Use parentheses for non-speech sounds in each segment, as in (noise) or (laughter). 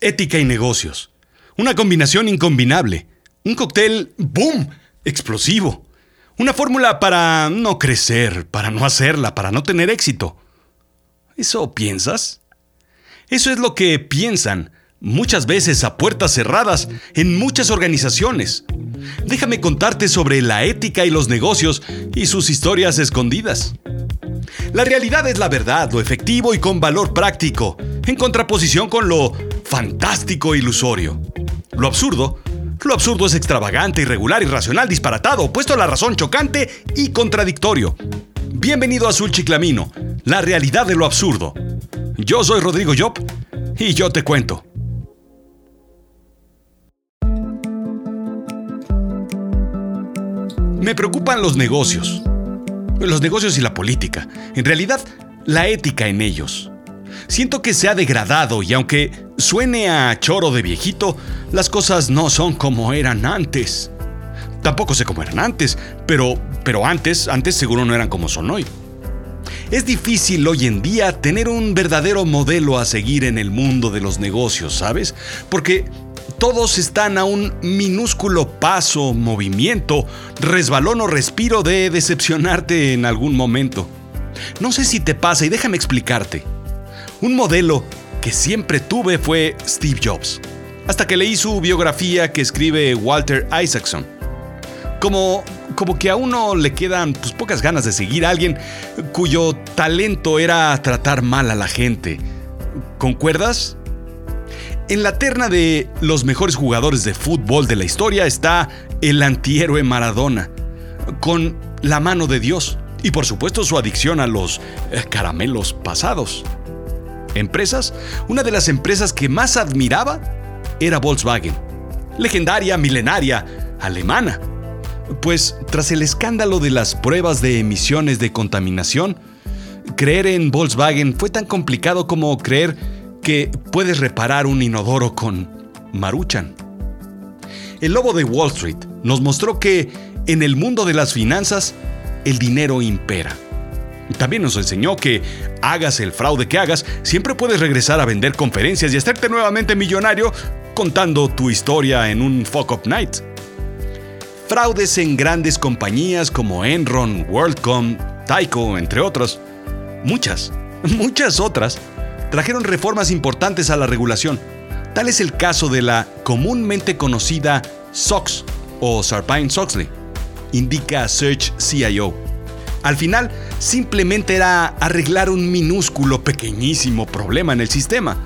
ética y negocios. Una combinación incombinable. Un cóctel, ¡boom!, explosivo. Una fórmula para no crecer, para no hacerla, para no tener éxito. ¿Eso piensas? Eso es lo que piensan, muchas veces a puertas cerradas, en muchas organizaciones. Déjame contarte sobre la ética y los negocios y sus historias escondidas. La realidad es la verdad, lo efectivo y con valor práctico, en contraposición con lo fantástico e ilusorio. Lo absurdo, lo absurdo es extravagante, irregular, irracional, disparatado, opuesto a la razón, chocante y contradictorio. Bienvenido a Azul Chiclamino, la realidad de lo absurdo. Yo soy Rodrigo Job y yo te cuento. Me preocupan los negocios. Los negocios y la política. En realidad, la ética en ellos. Siento que se ha degradado y aunque suene a choro de viejito, las cosas no son como eran antes. Tampoco sé cómo eran antes, pero, pero antes, antes seguro no eran como son hoy. Es difícil hoy en día tener un verdadero modelo a seguir en el mundo de los negocios, ¿sabes? Porque todos están a un minúsculo paso, movimiento, resbalón o respiro de decepcionarte en algún momento. No sé si te pasa y déjame explicarte. Un modelo que siempre tuve fue Steve Jobs, hasta que leí su biografía que escribe Walter Isaacson. Como, como que a uno le quedan pues, pocas ganas de seguir a alguien cuyo talento era tratar mal a la gente. ¿Concuerdas? En la terna de los mejores jugadores de fútbol de la historia está el antihéroe Maradona, con la mano de Dios y por supuesto su adicción a los eh, caramelos pasados. Empresas, una de las empresas que más admiraba era Volkswagen, legendaria, milenaria, alemana. Pues tras el escándalo de las pruebas de emisiones de contaminación, creer en Volkswagen fue tan complicado como creer que puedes reparar un inodoro con Maruchan. El lobo de Wall Street nos mostró que en el mundo de las finanzas el dinero impera. También nos enseñó que hagas el fraude que hagas, siempre puedes regresar a vender conferencias y hacerte nuevamente millonario contando tu historia en un fuck up night. Fraudes en grandes compañías como Enron, WorldCom, Tyco, entre otras. Muchas, (laughs) muchas otras trajeron reformas importantes a la regulación. Tal es el caso de la comúnmente conocida SOX o Sarbanes-Oxley, indica Search CIO. Al final, simplemente era arreglar un minúsculo, pequeñísimo problema en el sistema.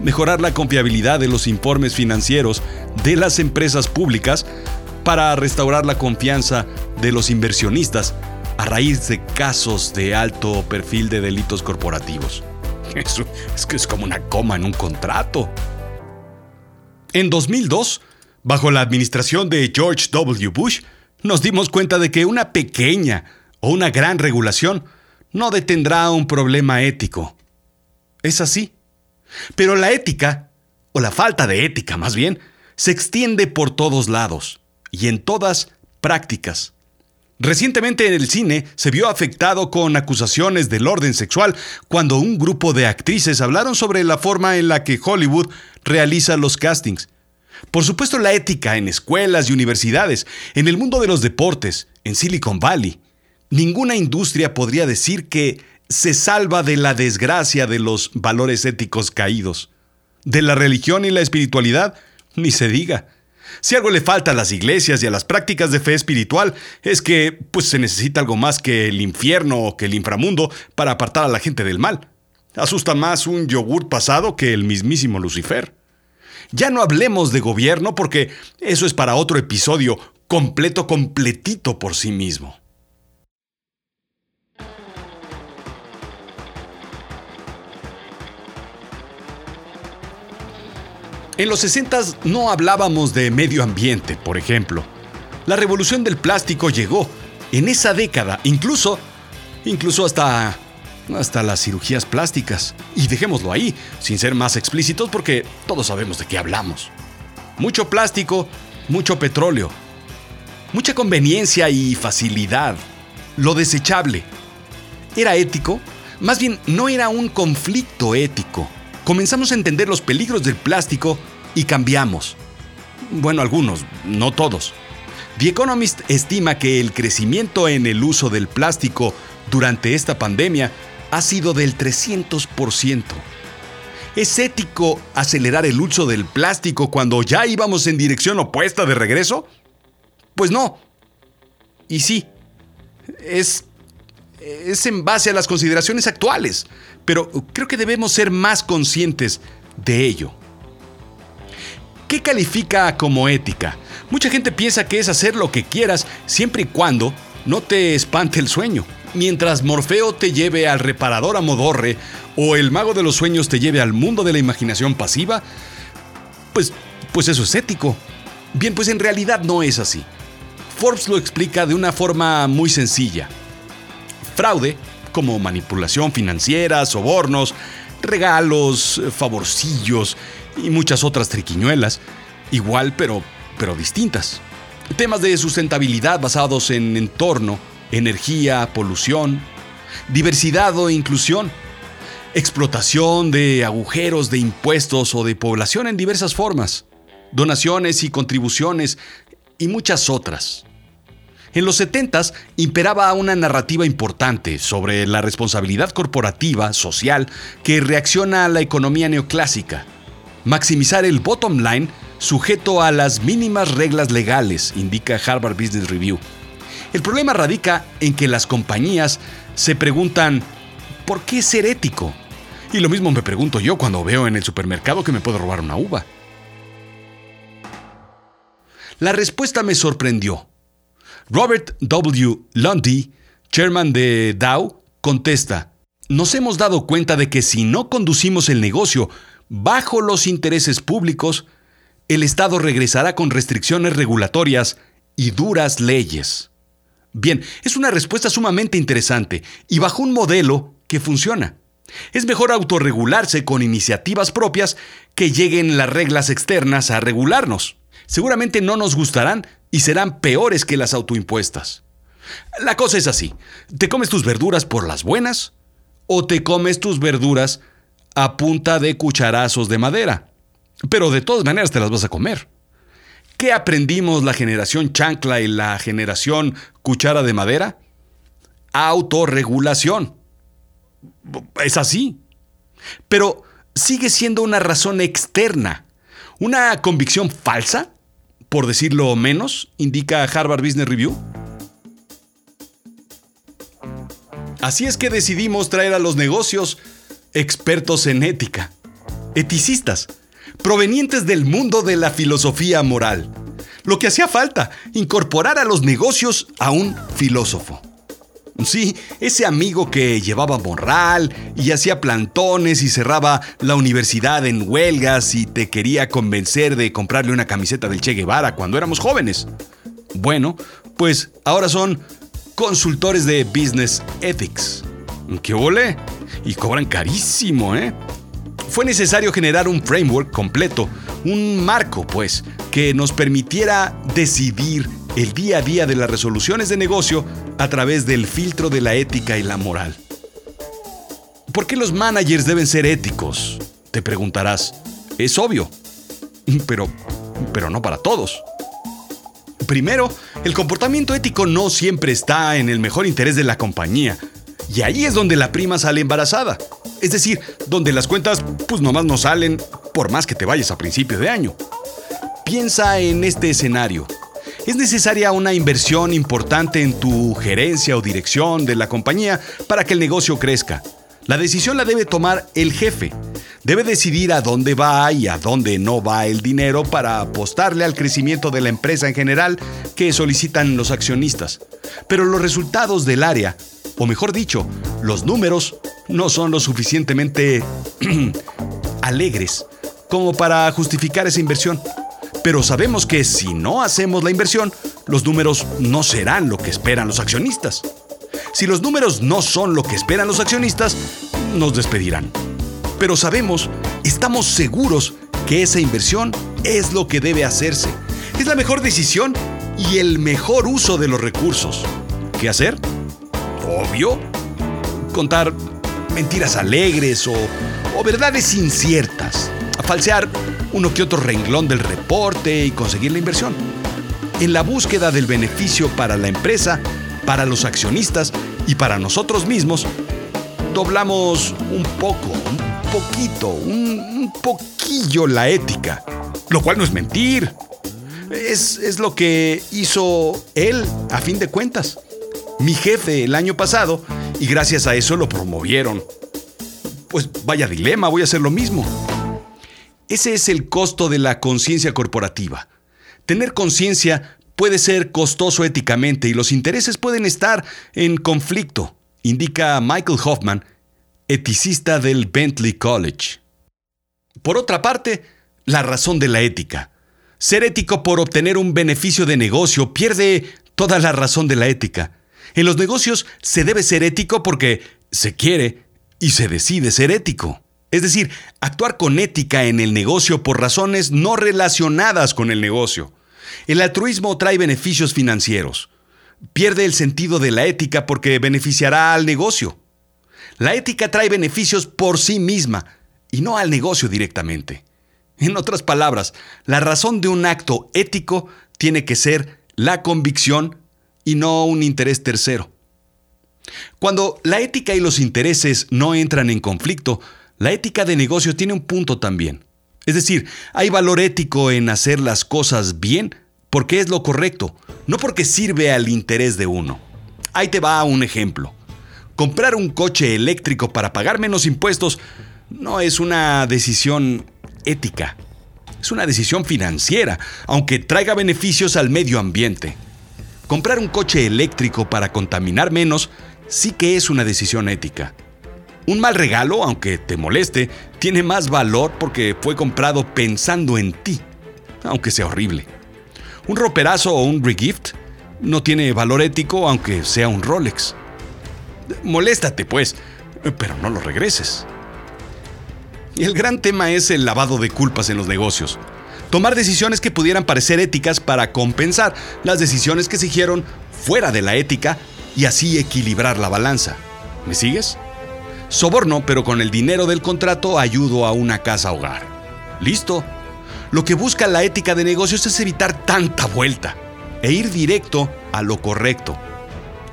Mejorar la confiabilidad de los informes financieros de las empresas públicas para restaurar la confianza de los inversionistas a raíz de casos de alto perfil de delitos corporativos. (laughs) Es, que es como una coma en un contrato. En 2002, bajo la administración de George W. Bush, nos dimos cuenta de que una pequeña o una gran regulación no detendrá un problema ético. Es así. Pero la ética, o la falta de ética más bien, se extiende por todos lados y en todas prácticas. Recientemente en el cine se vio afectado con acusaciones del orden sexual cuando un grupo de actrices hablaron sobre la forma en la que Hollywood realiza los castings. Por supuesto la ética en escuelas y universidades, en el mundo de los deportes, en Silicon Valley. Ninguna industria podría decir que se salva de la desgracia de los valores éticos caídos. De la religión y la espiritualidad, ni se diga. Si algo le falta a las iglesias y a las prácticas de fe espiritual, es que pues se necesita algo más que el infierno o que el inframundo para apartar a la gente del mal. Asusta más un yogur pasado que el mismísimo Lucifer. Ya no hablemos de gobierno porque eso es para otro episodio completo, completito por sí mismo. En los 60 no hablábamos de medio ambiente, por ejemplo. La revolución del plástico llegó en esa década, incluso, incluso hasta, hasta las cirugías plásticas. Y dejémoslo ahí, sin ser más explícitos, porque todos sabemos de qué hablamos. Mucho plástico, mucho petróleo, mucha conveniencia y facilidad. Lo desechable. ¿Era ético? Más bien, no era un conflicto ético comenzamos a entender los peligros del plástico y cambiamos. Bueno, algunos, no todos. The Economist estima que el crecimiento en el uso del plástico durante esta pandemia ha sido del 300%. ¿Es ético acelerar el uso del plástico cuando ya íbamos en dirección opuesta de regreso? Pues no. Y sí, es, es en base a las consideraciones actuales, pero creo que debemos ser más conscientes de ello. ¿Qué califica como ética? Mucha gente piensa que es hacer lo que quieras siempre y cuando no te espante el sueño. Mientras Morfeo te lleve al reparador a Modorre o el mago de los sueños te lleve al mundo de la imaginación pasiva, pues, pues eso es ético. Bien, pues en realidad no es así. Forbes lo explica de una forma muy sencilla. Fraude, como manipulación financiera, sobornos, regalos, favorcillos y muchas otras triquiñuelas, igual pero, pero distintas. Temas de sustentabilidad basados en entorno, energía, polución, diversidad o inclusión, explotación de agujeros de impuestos o de población en diversas formas, donaciones y contribuciones y muchas otras. En los 70 imperaba una narrativa importante sobre la responsabilidad corporativa, social, que reacciona a la economía neoclásica. Maximizar el bottom line sujeto a las mínimas reglas legales, indica Harvard Business Review. El problema radica en que las compañías se preguntan, ¿por qué ser ético? Y lo mismo me pregunto yo cuando veo en el supermercado que me puedo robar una uva. La respuesta me sorprendió. Robert W. Lundy, chairman de Dow, contesta, nos hemos dado cuenta de que si no conducimos el negocio bajo los intereses públicos, el Estado regresará con restricciones regulatorias y duras leyes. Bien, es una respuesta sumamente interesante y bajo un modelo que funciona. Es mejor autorregularse con iniciativas propias que lleguen las reglas externas a regularnos. Seguramente no nos gustarán y serán peores que las autoimpuestas. La cosa es así. ¿Te comes tus verduras por las buenas o te comes tus verduras a punta de cucharazos de madera? Pero de todas maneras te las vas a comer. ¿Qué aprendimos la generación chancla y la generación cuchara de madera? Autorregulación. Es así. Pero sigue siendo una razón externa, una convicción falsa, por decirlo menos, indica Harvard Business Review. Así es que decidimos traer a los negocios expertos en ética, eticistas, provenientes del mundo de la filosofía moral. Lo que hacía falta, incorporar a los negocios a un filósofo. Sí, ese amigo que llevaba morral y hacía plantones y cerraba la universidad en huelgas y te quería convencer de comprarle una camiseta del Che Guevara cuando éramos jóvenes. Bueno, pues ahora son consultores de Business Ethics. ¡Qué ole! Y cobran carísimo, ¿eh? fue necesario generar un framework completo, un marco, pues, que nos permitiera decidir el día a día de las resoluciones de negocio a través del filtro de la ética y la moral. ¿Por qué los managers deben ser éticos? Te preguntarás. Es obvio, pero, pero no para todos. Primero, el comportamiento ético no siempre está en el mejor interés de la compañía, y ahí es donde la prima sale embarazada. Es decir, donde las cuentas pues nomás no salen por más que te vayas a principio de año. Piensa en este escenario. Es necesaria una inversión importante en tu gerencia o dirección de la compañía para que el negocio crezca. La decisión la debe tomar el jefe. Debe decidir a dónde va y a dónde no va el dinero para apostarle al crecimiento de la empresa en general que solicitan los accionistas. Pero los resultados del área, o mejor dicho, los números, no son lo suficientemente (clears throat) alegres como para justificar esa inversión. Pero sabemos que si no hacemos la inversión, los números no serán lo que esperan los accionistas. Si los números no son lo que esperan los accionistas, nos despedirán. Pero sabemos, estamos seguros que esa inversión es lo que debe hacerse. Es la mejor decisión y el mejor uso de los recursos. ¿Qué hacer? Obvio. Contar mentiras alegres o, verdades inciertas, a falsear uno que otro renglón del reporte y conseguir la inversión. En la búsqueda del beneficio para la empresa, para los accionistas y para nosotros mismos, doblamos un poco, un poquito, un, un poquillo la ética, lo cual no es mentir. Es, es lo que hizo él a fin de cuentas. Mi jefe el año pasado y gracias a eso lo promovieron. Pues vaya dilema, voy a hacer lo mismo. Ese es el costo de la conciencia corporativa. Tener conciencia puede ser costoso éticamente y los intereses pueden estar en conflicto, indica Michael Hoffman, eticista del Bentley College. Por otra parte, la razón de la ética. Ser ético por obtener un beneficio de negocio pierde toda la razón de la ética. En los negocios se debe ser ético porque se quiere y se decide ser ético. Es decir, actuar con ética en el negocio por razones no relacionadas con el negocio. El altruismo trae beneficios financieros. Pierde el sentido de la ética porque beneficiará al negocio. La ética trae beneficios por sí misma y no al negocio directamente. En otras palabras, la razón de un acto ético tiene que ser la convicción y no un interés tercero. Cuando la ética y los intereses no entran en conflicto, la ética de negocio tiene un punto también. Es decir, hay valor ético en hacer las cosas bien porque es lo correcto, no porque sirve al interés de uno. Ahí te va un ejemplo. Comprar un coche eléctrico para pagar menos impuestos no es una decisión ética, es una decisión financiera, aunque traiga beneficios al medio ambiente. Comprar un coche eléctrico para contaminar menos sí que es una decisión ética. Un mal regalo, aunque te moleste, tiene más valor porque fue comprado pensando en ti, aunque sea horrible. Un roperazo o un regift no tiene valor ético aunque sea un Rolex. Moléstate, pues, pero no lo regreses. Y el gran tema es el lavado de culpas en los negocios tomar decisiones que pudieran parecer éticas para compensar las decisiones que se hicieron fuera de la ética y así equilibrar la balanza. ¿Me sigues? Soborno, pero con el dinero del contrato ayudo a una casa hogar. ¿Listo? Lo que busca la ética de negocios es evitar tanta vuelta e ir directo a lo correcto.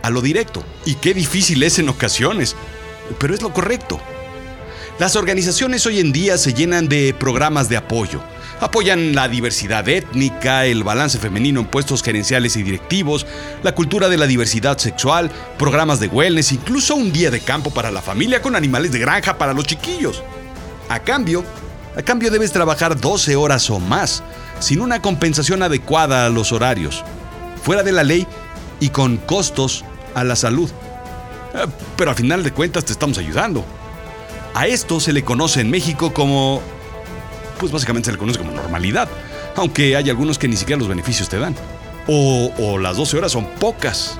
A lo directo. Y qué difícil es en ocasiones, pero es lo correcto. Las organizaciones hoy en día se llenan de programas de apoyo, Apoyan la diversidad étnica, el balance femenino en puestos gerenciales y directivos, la cultura de la diversidad sexual, programas de wellness, incluso un día de campo para la familia con animales de granja para los chiquillos. A cambio, a cambio debes trabajar 12 horas o más, sin una compensación adecuada a los horarios, fuera de la ley y con costos a la salud. Eh, pero a final de cuentas te estamos ayudando. A esto se le conoce en México como pues básicamente se le conoce como normalidad, aunque hay algunos que ni siquiera los beneficios te dan. O, las 12 horas son pocas.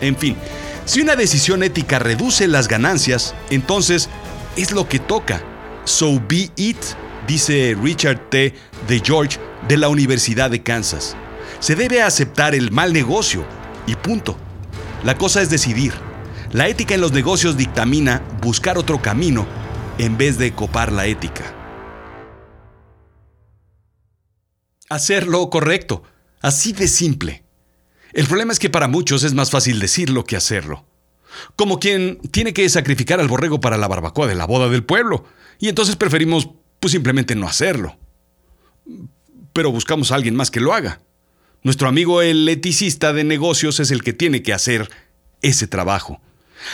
En fin, si una decisión ética reduce las ganancias, entonces es lo que toca. So be it, dice Richard T. de George de la Universidad de Kansas. Se debe aceptar el mal negocio y punto. La cosa es decidir. La ética en los negocios dictamina buscar otro camino en vez de copar la ética. Hacer lo correcto. Así de simple. El problema es que para muchos es más fácil decirlo que hacerlo. Como quien tiene que sacrificar al borrego para la barbacoa de la boda del pueblo. Y entonces preferimos pues simplemente no hacerlo. Pero buscamos a alguien más que lo haga. Nuestro amigo el eticista de negocios es el que tiene que hacer ese trabajo.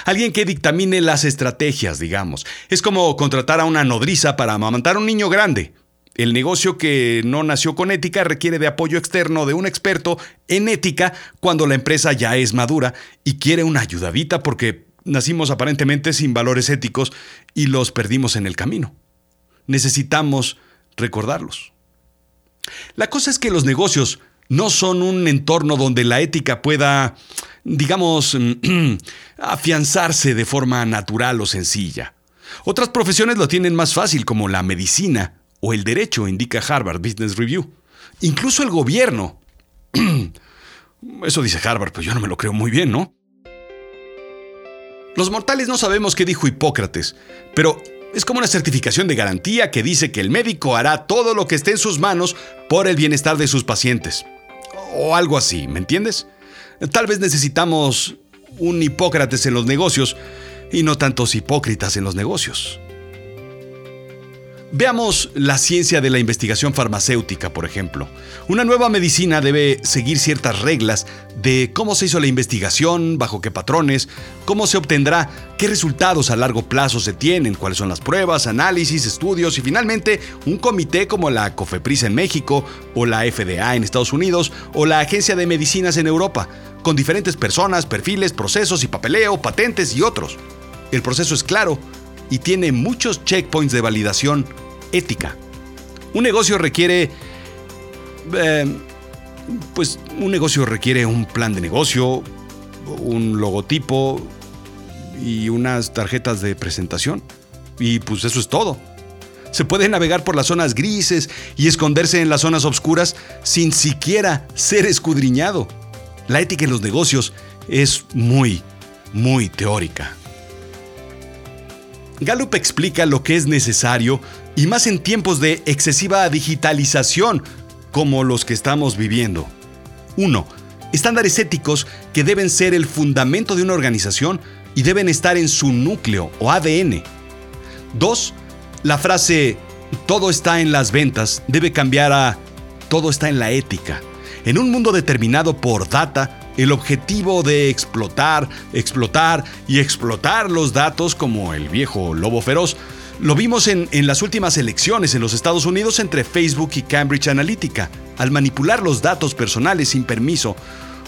Alguien que dictamine las estrategias, digamos. Es como contratar a una nodriza para amamantar a un niño grande. El negocio que no nació con ética requiere de apoyo externo de un experto en ética cuando la empresa ya es madura y quiere una ayudadita porque nacimos aparentemente sin valores éticos y los perdimos en el camino. Necesitamos recordarlos. La cosa es que los negocios no son un entorno donde la ética pueda, digamos, (clears throat) afianzarse de forma natural o sencilla. Otras profesiones lo tienen más fácil, como la medicina o el derecho, indica Harvard Business Review. Incluso el gobierno. (clears throat) Eso dice Harvard, pero yo no me lo creo muy bien, ¿no? Los mortales no sabemos qué dijo Hipócrates, pero Es como una certificación de garantía que dice que el médico hará todo lo que esté en sus manos por el bienestar de sus pacientes. O algo así, ¿me entiendes? Tal vez necesitamos un Hipócrates en los negocios y no tantos hipócritas en los negocios. Veamos la ciencia de la investigación farmacéutica, por ejemplo. Una nueva medicina debe seguir ciertas reglas de cómo se hizo la investigación, bajo qué patrones, cómo se obtendrá, qué resultados a largo plazo se tienen, cuáles son las pruebas, análisis, estudios y finalmente un comité como la COFEPRIS en México o la FDA en Estados Unidos o la Agencia de Medicinas en Europa, con diferentes personas, perfiles, procesos y papeleo, patentes y otros. El proceso es claro y tiene muchos checkpoints de validación ética. Un negocio requiere... Eh, pues un negocio requiere un plan de negocio, un logotipo y unas tarjetas de presentación. Y pues eso es todo. Se puede navegar por las zonas grises y esconderse en las zonas oscuras sin siquiera ser escudriñado. La ética en los negocios es muy, muy teórica. Gallup explica lo que es necesario y más en tiempos de excesiva digitalización como los que estamos viviendo. 1. Estándares éticos que deben ser el fundamento de una organización y deben estar en su núcleo o ADN. 2. La frase todo está en las ventas debe cambiar a todo está en la ética. En un mundo determinado por data, el objetivo de explotar, explotar y explotar los datos como el viejo lobo feroz, lo vimos en, las últimas elecciones en los Estados Unidos entre Facebook y Cambridge Analytica, al manipular los datos personales sin permiso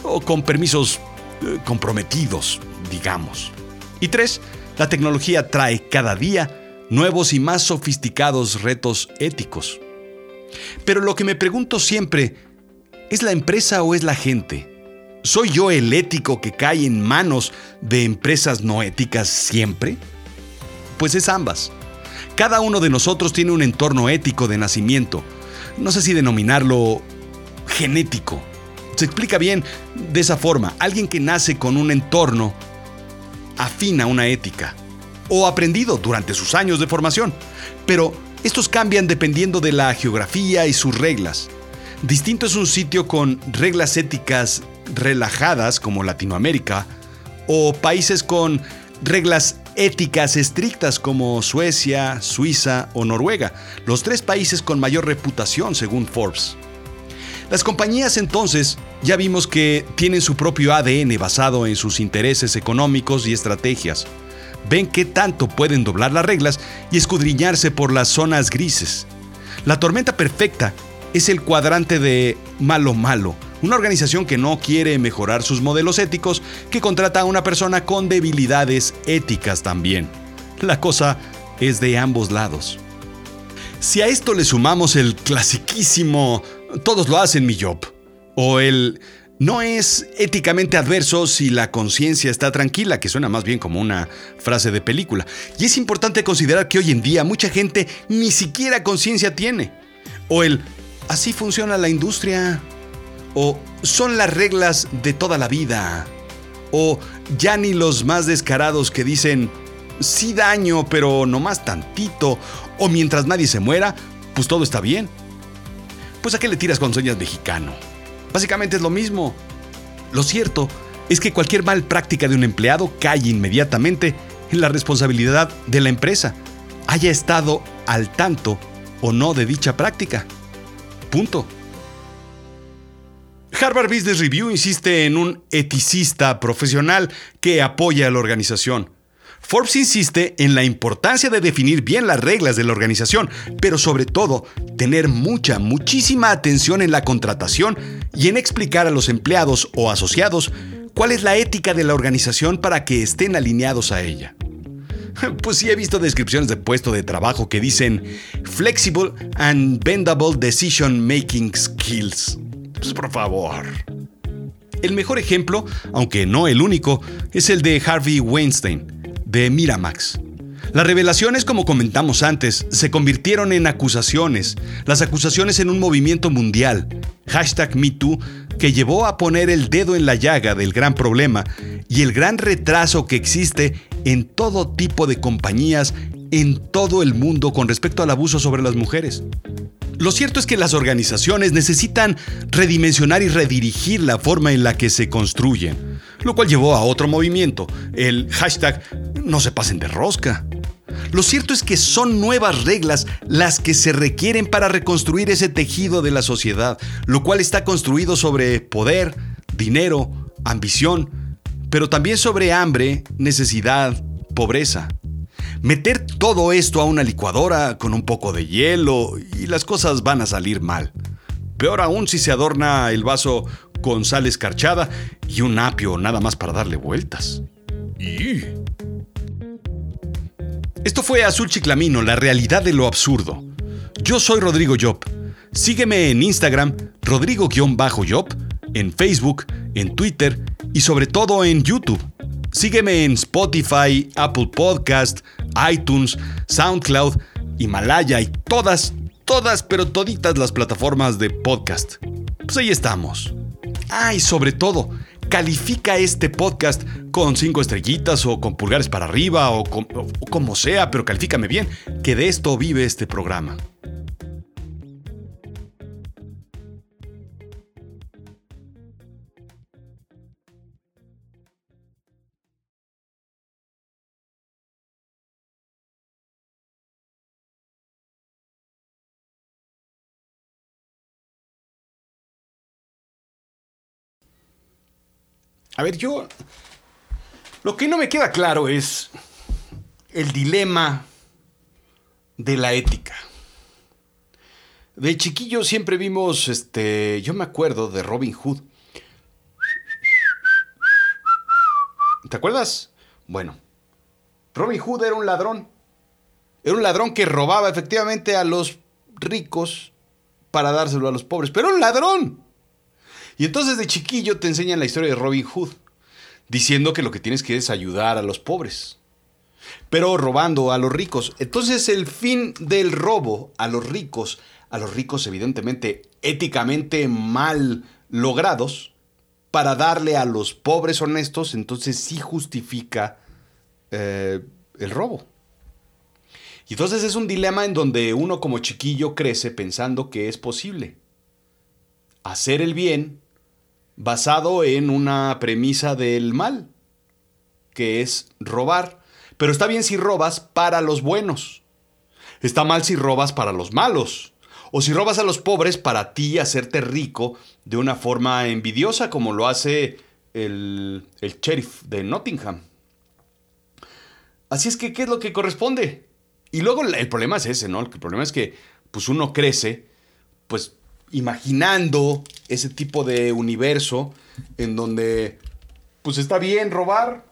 o con permisos eh, comprometidos, digamos. Y tres, la tecnología trae cada día nuevos y más sofisticados retos éticos. Pero lo que me pregunto siempre, ¿es la empresa o es la gente? ¿Soy yo el ético que cae en manos de empresas no éticas siempre? Pues es ambas. Cada uno de nosotros tiene un entorno ético de nacimiento. No sé si denominarlo genético. Se explica bien de esa forma. Alguien que nace con un entorno afina una ética o aprendido durante sus años de formación. Pero estos cambian dependiendo de la geografía y sus reglas. Distinto es un sitio con reglas éticas relajadas como Latinoamérica o países con reglas éticas estrictas como Suecia, Suiza o Noruega, los tres países con mayor reputación según Forbes. Las compañías entonces ya vimos que tienen su propio ADN basado en sus intereses económicos y estrategias. Ven qué tanto pueden doblar las reglas y escudriñarse por las zonas grises. La tormenta perfecta es el cuadrante de malo malo, una organización que no quiere mejorar sus modelos éticos, que contrata a una persona con debilidades éticas también. La cosa es de ambos lados. Si a esto le sumamos el clasiquísimo todos lo hacen mi job, o el no es éticamente adverso si la conciencia está tranquila, que suena más bien como una frase de película. Y es importante considerar que hoy en día mucha gente ni siquiera conciencia tiene. O el así funciona la industria. O son las reglas de toda la vida. O ya ni los más descarados que dicen sí daño, pero no más tantito. O mientras nadie se muera, pues todo está bien. Pues a qué le tiras con sueñas mexicano. Básicamente es lo mismo. Lo cierto es que cualquier mal práctica de un empleado cae inmediatamente en la responsabilidad de la empresa, haya estado al tanto o no de dicha práctica. Punto. Harvard Business Review insiste en un eticista profesional que apoya a la organización. Forbes insiste en la importancia de definir bien las reglas de la organización, pero sobre todo tener mucha, muchísima atención en la contratación y en explicar a los empleados o asociados cuál es la ética de la organización para que estén alineados a ella. (laughs) Pues sí he visto descripciones de puesto de trabajo que dicen Flexible and Bendable Decision Making Skills. Pues por favor. El mejor ejemplo, aunque no el único, es el de Harvey Weinstein, de Miramax. Las revelaciones, como comentamos antes, se convirtieron en acusaciones, las acusaciones en un movimiento mundial, hashtag MeToo, que llevó a poner el dedo en la llaga del gran problema y el gran retraso que existe en todo tipo de compañías en todo el mundo con respecto al abuso sobre las mujeres. Lo cierto es que las organizaciones necesitan redimensionar y redirigir la forma en la que se construyen, lo cual llevó a otro movimiento, el hashtag no se pasen de rosca. Lo cierto es que son nuevas reglas las que se requieren para reconstruir ese tejido de la sociedad, lo cual está construido sobre poder, dinero, ambición, pero también sobre hambre, necesidad, pobreza. Meter todo esto a una licuadora con un poco de hielo y las cosas van a salir mal. Peor aún si se adorna el vaso con sal escarchada y un apio nada más para darle vueltas. Esto fue Azul Chiclamino, la realidad de lo absurdo. Yo soy Rodrigo Job. Sígueme en Instagram, Rodrigo-Job, en Facebook, en Twitter y sobre todo en YouTube. Sígueme en Spotify, Apple Podcast, iTunes, SoundCloud, Himalaya y todas, todas, pero toditas las plataformas de podcast. Pues ahí estamos. Ah, y sobre todo, califica este podcast con cinco estrellitas o con pulgares para arriba o, o como sea, pero califícame bien, que de esto vive este programa. A ver, yo... Lo que no me queda claro es el dilema de la ética. De chiquillo siempre vimos, este, yo me acuerdo de Robin Hood. ¿Te acuerdas? Bueno, Robin Hood era un ladrón. Era un ladrón que robaba efectivamente a los ricos para dárselo a los pobres, pero un ladrón. Y entonces de chiquillo te enseñan la historia de Robin Hood, diciendo que lo que tienes que es ayudar a los pobres, pero robando a los ricos. Entonces el fin del robo a los ricos, a los ricos evidentemente éticamente mal logrados, para darle a los pobres honestos, entonces sí justifica eh, el robo. Y entonces es un dilema en donde uno como chiquillo crece pensando que es posible hacer el bien basado en una premisa del mal, que es robar. Pero está bien si robas para los buenos. Está mal si robas para los malos. O si robas a los pobres para ti hacerte rico de una forma envidiosa como lo hace el, el sheriff de Nottingham. Así es que, ¿qué es lo que corresponde? Y luego el problema es ese, ¿no? El problema es que pues uno crece, pues imaginando ese tipo de universo en donde pues está bien robar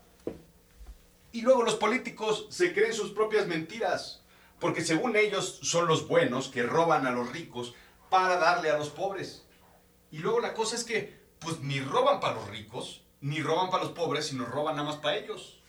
y luego los políticos se creen sus propias mentiras, porque según ellos son los buenos que roban a los ricos para darle a los pobres. Y luego la cosa es que pues ni roban para los ricos, ni roban para los pobres, sino roban nada más para ellos.